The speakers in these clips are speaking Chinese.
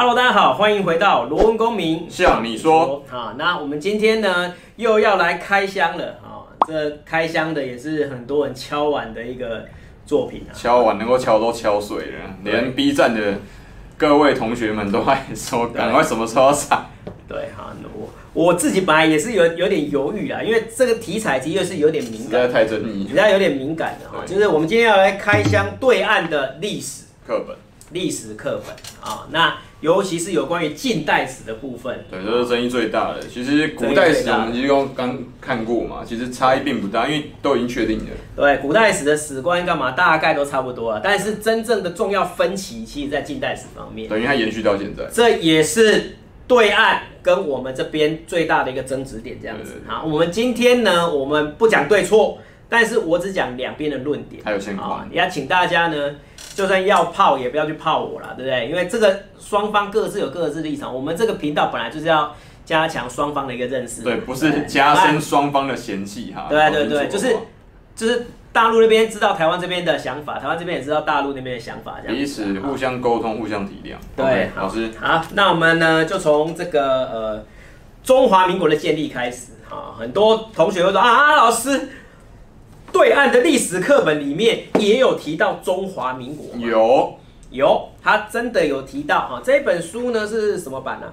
Hello，大家好，欢迎回到罗文公民像你说啊。那我们今天呢又要来开箱了啊。这开箱的也是很多人敲碗的一个作品啊。敲碗能够敲都敲碎了，连 B 站的各位同学们都还说赶快什么时候上。对哈，我我自己本来也是有有点犹豫啊，因为这个题材的确是有点敏感，太争议，比较有点敏感的哈。就是我们今天要来开箱对岸的历史课本，历史课本啊，那。尤其是有关于近代史的部分，对，这是争议最大的。其实古代史我们其实刚刚看过嘛，其实差异并不大，因为都已经确定了。对，古代史的史观干嘛，大概都差不多了。但是真正的重要分歧，其实在近代史方面。等于它延续到现在。这也是对岸跟我们这边最大的一个争执点，这样子。好，我们今天呢，我们不讲对错，但是我只讲两边的论点。还有情况，也要请大家呢。就算要泡也不要去泡我了，对不对？因为这个双方各自有各自立场。我们这个频道本来就是要加强双方的一个认识，对，不是加深双方的嫌弃哈。对对对，就是就是大陆那边知道台湾这边的想法，台湾这边也知道大陆那边的想法，这样彼此互相沟通，互相体谅。对，okay, 老师好，那我们呢就从这个呃中华民国的建立开始啊，很多同学会说啊，老师。对岸的历史课本里面也有提到中华民国，有有，他真的有提到啊。这本书呢是什么版呢、啊？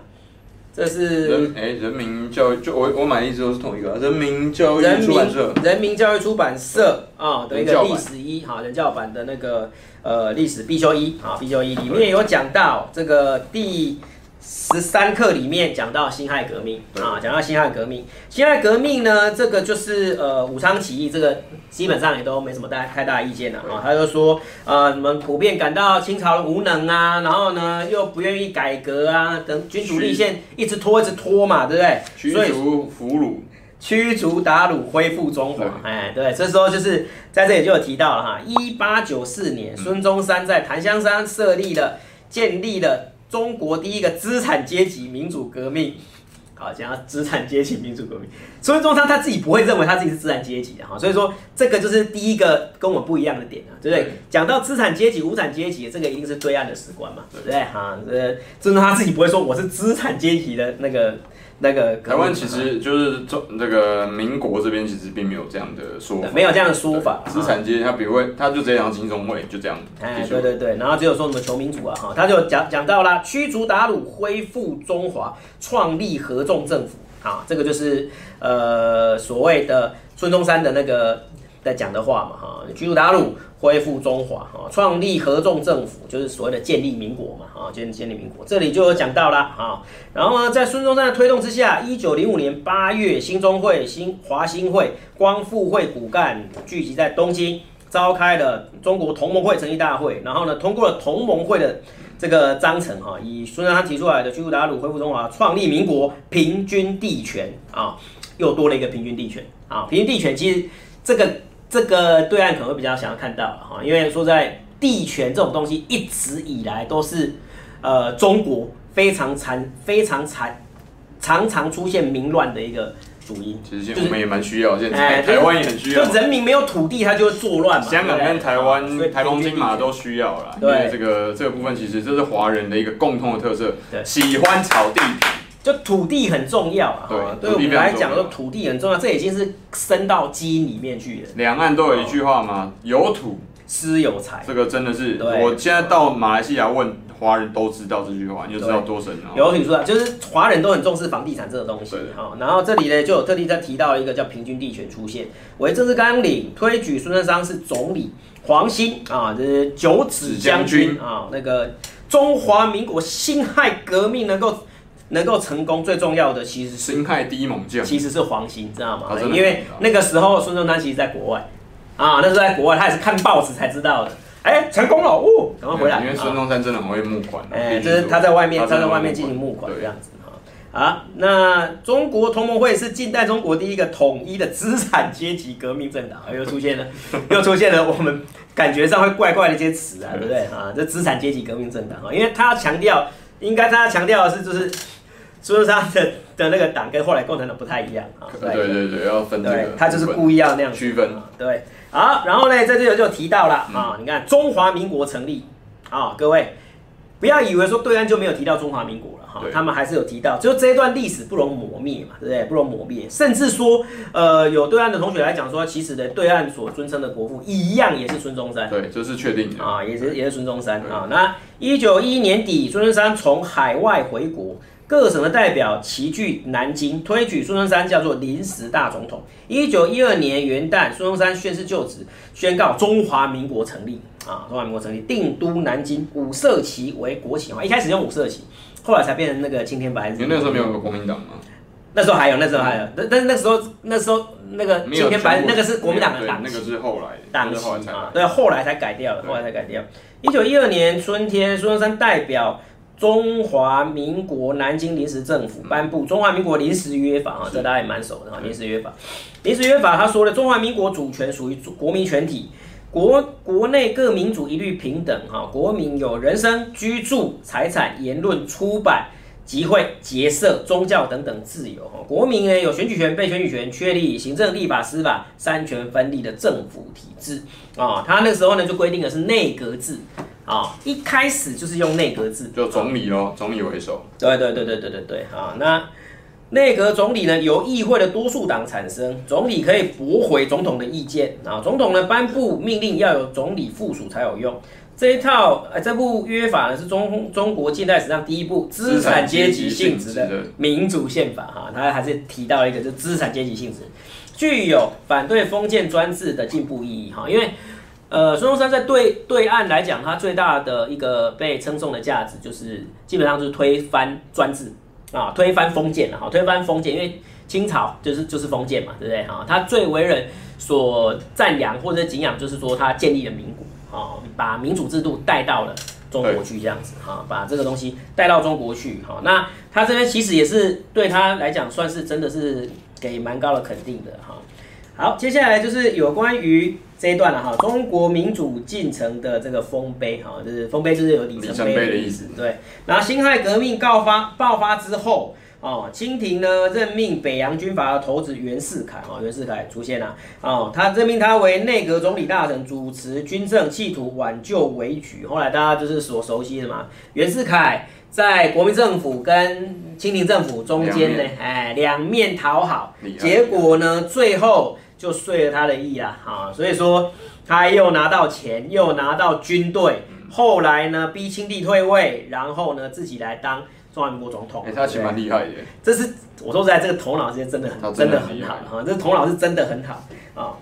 这是人哎，人民教育就我我买的一直都是同一个，人民教育出版社，人民教育出版社啊的一个历史一哈人教版的那个呃历史必修一啊必修一里面有讲到这个第。十三课里面讲到辛亥革命啊，讲到辛亥革命，辛亥革命呢，这个就是呃武昌起义，这个基本上也都没什么大太大意见了啊。他就说呃你们普遍感到清朝无能啊，然后呢又不愿意改革啊，等君主立宪一直拖一直拖嘛，对不对？驱逐俘虏，驱逐鞑虏，恢复中华。哎，对，这时候就是在这里就有提到了哈，一八九四年，孙中山在檀香山设立了，建立了。中国第一个资产阶级民主革命，好，讲到资产阶级民主革命，孙中山他自己不会认为他自己是资产阶级的哈，所以说这个就是第一个跟我们不一样的点啊，对不对？讲到资产阶级、无产阶级，这个一定是对岸的史观嘛，对不对？哈，这孙中山他自己不会说我是资产阶级的那个。那个台湾其实就是中那个民国这边其实并没有这样的说法，没有这样的说法。资产阶级他比如会，他就直接讲金钟会就这样。哎，对对对，然后只有说什么求民主啊哈，他就讲讲到了驱逐鞑虏，恢复中华，创立合众政府啊，这个就是呃所谓的孙中山的那个在讲的话嘛哈，驱逐韃虏。恢复中华哈，创立合众政府，就是所谓的建立民国嘛啊，建建立民国，这里就有讲到了啊。然后呢，在孙中山的推动之下，一九零五年八月，兴中会、新华兴会、光复会骨干聚集在东京，召开了中国同盟会成立大会，然后呢，通过了同盟会的这个章程哈，以孙中山提出来的驱逐韃虏、恢复中华、创立民国、平均地权啊，又多了一个平均地权啊，平均地权其实这个。这个对岸可能会比较想要看到哈，因为说在地权这种东西一直以来都是呃中国非常残、非常残、常常出现民乱的一个主因。其实我们也蛮需要，现在台湾也很需要。就人民没有土地，他就会作乱嘛。香港跟台湾、台澎金马都需要啦。对，这个这个部分其实这是华人的一个共通的特色，对，喜欢炒地皮。就土地很重要啊，对，对我们来讲说土地很重要，这已经是深到基因里面去了。两岸都有一句话嘛，有土私有财，这个真的是，我现在到马来西亚问华人都知道这句话，你就知道多神了。有土说就是华人都很重视房地产这个东西啊。然后这里呢就有特地在提到一个叫平均地权出现，为政治纲领推举孙中山是总理，黄兴啊，这是九指将军啊，那个中华民国辛亥革命能够。能够成功最重要的其实是心态第一猛将，其实是黄兴，知道吗？啊、因为那个时候孙中山其实在国外啊，那时候在国外，他也是看报纸才知道的。哎、欸，成功了，哦，赶快回来。因为孙中山真的很会募款，哎、欸，就是他在外面，他在外面进行募款这样子哈。啊，那中国同盟会是近代中国第一个统一的资产阶级革命政党，又出现了，又出现了我们感觉上会怪怪的一些词啊，对不对啊？这资产阶级革命政党啊，因为他强调，应该他强调的是就是。孙中山的的那个党跟后来共产党不太一样啊，对。对对，要分这个，对，他就是故意要那样区分，对，好，然后呢，在这里就提到了啊，你看中华民国成立啊，各位，不要以为说对岸就没有提到中华民国了哈，他们还是有提到，就这一段历史不容磨灭嘛，对不对？不容磨灭，甚至说，呃，有对岸的同学来讲说，其实的对岸所尊称的国父一样也是孙中山，对，这是确定的。啊，也是也是孙中山啊。那一九一一年底，孙中山从海外回国。各省的代表齐聚南京，推举孙中山叫做临时大总统。一九一二年元旦，孙中山宣誓就职，宣告中华民国成立啊！中华民国成立，定都南京，五色旗为国旗啊！一开始用五色旗，后来才变成那个青天白日。你那时候没有个国民党吗？那时候还有，那时候还有，但但是那时候那时候那个青天白日那个是国民党的党，那个是后来党旗啊，对，后来才改掉了，后来才改掉。一九一二年春天，孙中山代表。中华民国南京临时政府颁布《中华民国临时约法》啊，这大家也蛮熟的啊。临时约法，临时约法他说了，中华民国主权属于国民全体，国国内各民主一律平等哈，国民有人身、居住、财产、言论、出版、集会、结社、宗教等等自由哈。国民呢有选举权、被选举权，确立行政、立法、司法三权分立的政府体制啊。他那时候呢就规定的是内阁制。啊、哦，一开始就是用内阁制，就总理咯，总理为首。对对对对对对对，啊，那内阁总理呢，由议会的多数党产生，总理可以驳回总统的意见啊，总统呢颁布命令要有总理附属才有用。这一套呃，这部约法呢是中中国近代史上第一部资产阶级性质的民主宪法哈，他还是提到一个就资产阶级性质，具有反对封建专制的进步意义哈，因为。呃，孙中山在对对岸来讲，他最大的一个被称颂的价值，就是基本上就是推翻专制啊，推翻封建了哈，推翻封建，因为清朝就是就是封建嘛，对不对哈？他最为人所赞扬或者敬仰，就是说他建立了民国啊，把民主制度带到了中国去，这样子哈，把这个东西带到中国去哈。那他这边其实也是对他来讲，算是真的是给蛮高的肯定的哈。好，接下来就是有关于。这一段了哈，中国民主进程的这个丰碑哈，就是丰碑就是有里程碑的意思。对，然后辛亥革命告发爆发之后，哦，清廷呢任命北洋军阀的头子袁世凯啊，袁世凯出现了，哦，他任命他为内阁总理大臣，主持军政，企图挽救危局。后来大家就是所熟悉的嘛，袁世凯在国民政府跟清廷政府中间呢，哎，两面讨好，结果呢，最后。就遂了他的意啦，哈，所以说他又拿到钱，又拿到军队，后来呢逼清帝退位，然后呢自己来当中华民国总统。哎、欸，他其实蛮厉害的。这是我说实在，这个头脑其实真的很，真的很好哈，这头脑是真的很好啊。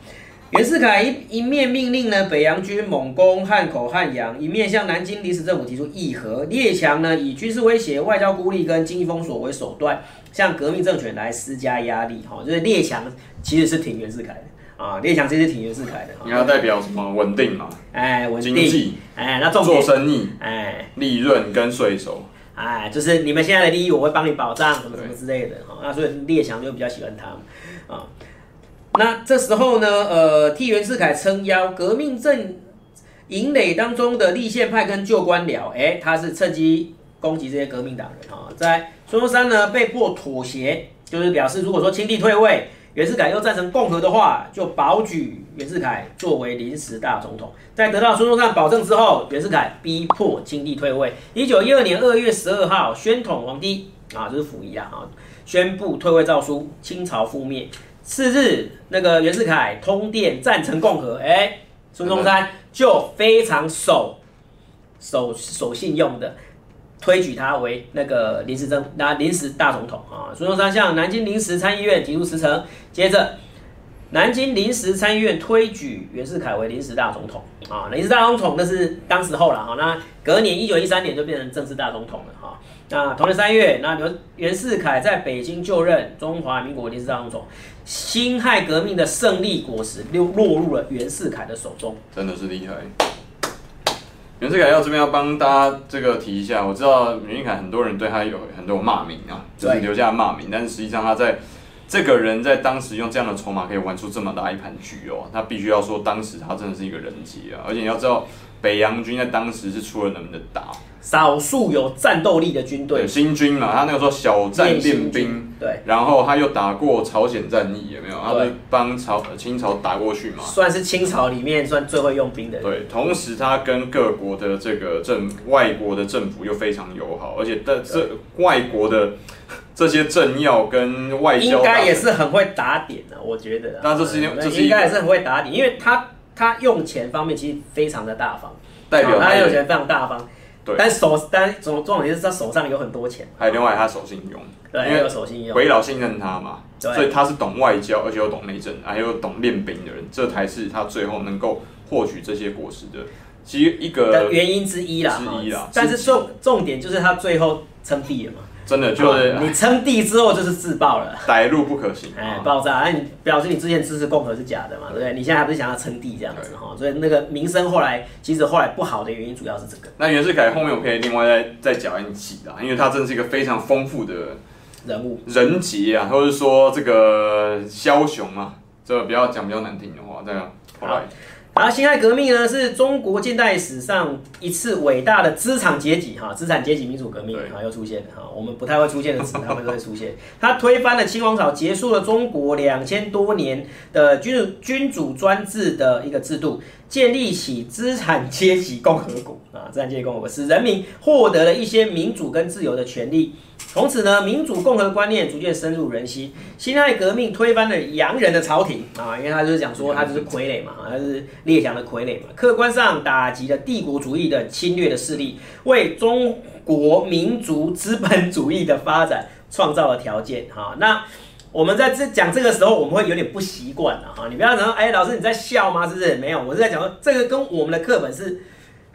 袁世凯一一面命令呢北洋军猛攻汉口、汉阳，一面向南京临时政府提出议和。列强呢以军事威胁、外交孤立跟经济封锁为手段，向革命政权来施加压力。哈，就是列强。其实是挺袁世凯的啊，列强其实挺袁世凯的。你要代表什么？稳定嘛？哎，稳定。经济。哎，那做生意。哎，利润跟税收。哎，就是你们现在的利益，我会帮你保障，什么什么之类的。哈，那所以列强就比较喜欢他啊。那这时候呢，呃，替袁世凯撑腰，革命阵营垒当中的立宪派跟旧官僚，哎，他是趁机攻击这些革命党人啊。在孙中山呢被迫妥协，就是表示如果说清帝退位。袁世凯又赞成共和的话，就保举袁世凯作为临时大总统。在得到孙中山保证之后，袁世凯逼迫清帝退位。一九一二年二月十二号，宣统皇帝啊，就是溥仪啊，宣布退位诏书，清朝覆灭。次日，那个袁世凯通电赞成共和，哎、欸，孙中山就非常守守守信用的。推举他为那个临时政那临时大总统啊，孙中山向南京临时参议院提出辞呈，接着南京临时参议院推举袁世凯为临时大总统啊，临时大总统那是当时候了哈，那隔年一九一三年就变成正式大总统了哈，那同年三月，那袁袁世凯在北京就任中华民国临时大总统，辛亥革命的胜利果实又落入了袁世凯的手中，真的是厉害。袁世凯要这边要帮大家这个提一下，我知道袁世凯很多人对他有很多骂名啊，就是留下骂名，但是实际上他在这个人在当时用这样的筹码可以玩出这么大一盘局哦，他必须要说当时他真的是一个人杰啊，而且你要知道北洋军在当时是出了能的打，少数有战斗力的军队，新军嘛，他那个时候小战练兵。对，然后他又打过朝鲜战役，有没有？他是帮朝清朝打过去嘛？算是清朝里面算最会用兵的人。对，同时他跟各国的这个政外国的政府又非常友好，而且的这外国的 这些政要跟外交应该也是很会打点的，我觉得。那这是这是应该也是很会打点，因为他他用钱方面其实非常的大方，代表他用钱非常大方。对，但手但总重点是他手上有很多钱，还有另外他手信用，对，因为有守信用，回老信任他嘛，对，所以他是懂外交，而且又懂内政，还有懂练兵的人，这才是他最后能够获取这些果实的，其实一个原因之一啦，之一啦。但是重重点就是他最后称帝了嘛。真的就是、哦、你称帝之后就是自爆了，歹路不可行，哎，爆炸！哎，你表示你之前支持共和是假的嘛，对不对？你现在还不是想要称帝这样子哈？所以那个名声后来其实后来不好的原因主要是这个。那袁世凯后面我可以另外再再讲一集啦，因为他真的是一个非常丰富的人物人杰啊，或者说这个枭雄啊，这个比较讲比较难听的话，这样后来。然后辛亥革命呢，是中国近代史上一次伟大的资产阶级哈，资产阶级民主革命哈，又出现了哈，我们不太会出现的词，他们都会出现。它推翻了清王朝，结束了中国两千多年的君主君主专制的一个制度，建立起资产阶级共和国啊，资产阶级共和国使人民获得了一些民主跟自由的权利。从此呢，民主共和观念逐渐深入人心。辛亥革命推翻了洋人的朝廷啊，因为他就是讲说他就是傀儡嘛，他是列强的傀儡嘛。客观上打击了帝国主义的侵略的势力，为中国民族资本主义的发展创造了条件。哈，那我们在这讲这个时候，我们会有点不习惯了哈。你不要说，哎，老师你在笑吗？是不是？没有，我是在讲说这个跟我们的课本是。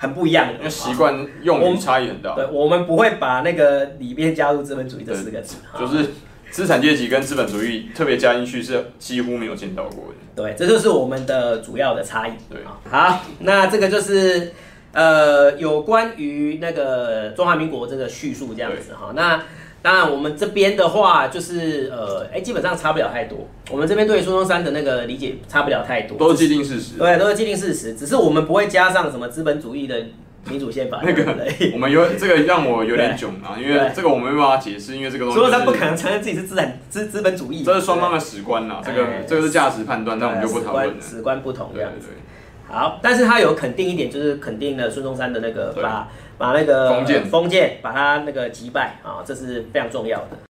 很不一样的，因为习惯用语差异很大。对，我们不会把那个里边加入资本主义这四个字，就是资产阶级跟资本主义特别加进去是几乎没有见到过的。对，这就是我们的主要的差异。对，好，那这个就是呃有关于那个中华民国这个叙述这样子哈，那。当然，我们这边的话就是呃，哎，基本上差不了太多。我们这边对孙中山的那个理解差不了太多，都是既定事实。对，都是既定事实，只是我们不会加上什么资本主义的民主宪法 那个。我们有这个让我有点囧啊，因为这个我没办法解释，因为这个东西。孙中山不可能承认自己是资产资资本主义。这是双方的史观呐，这个这个是价值判断，那我们就不讨论了。史观不同这样子。好，但是他有肯定一点，就是肯定了孙中山的那个把把那个封建封建把他那个击败啊，这是非常重要的。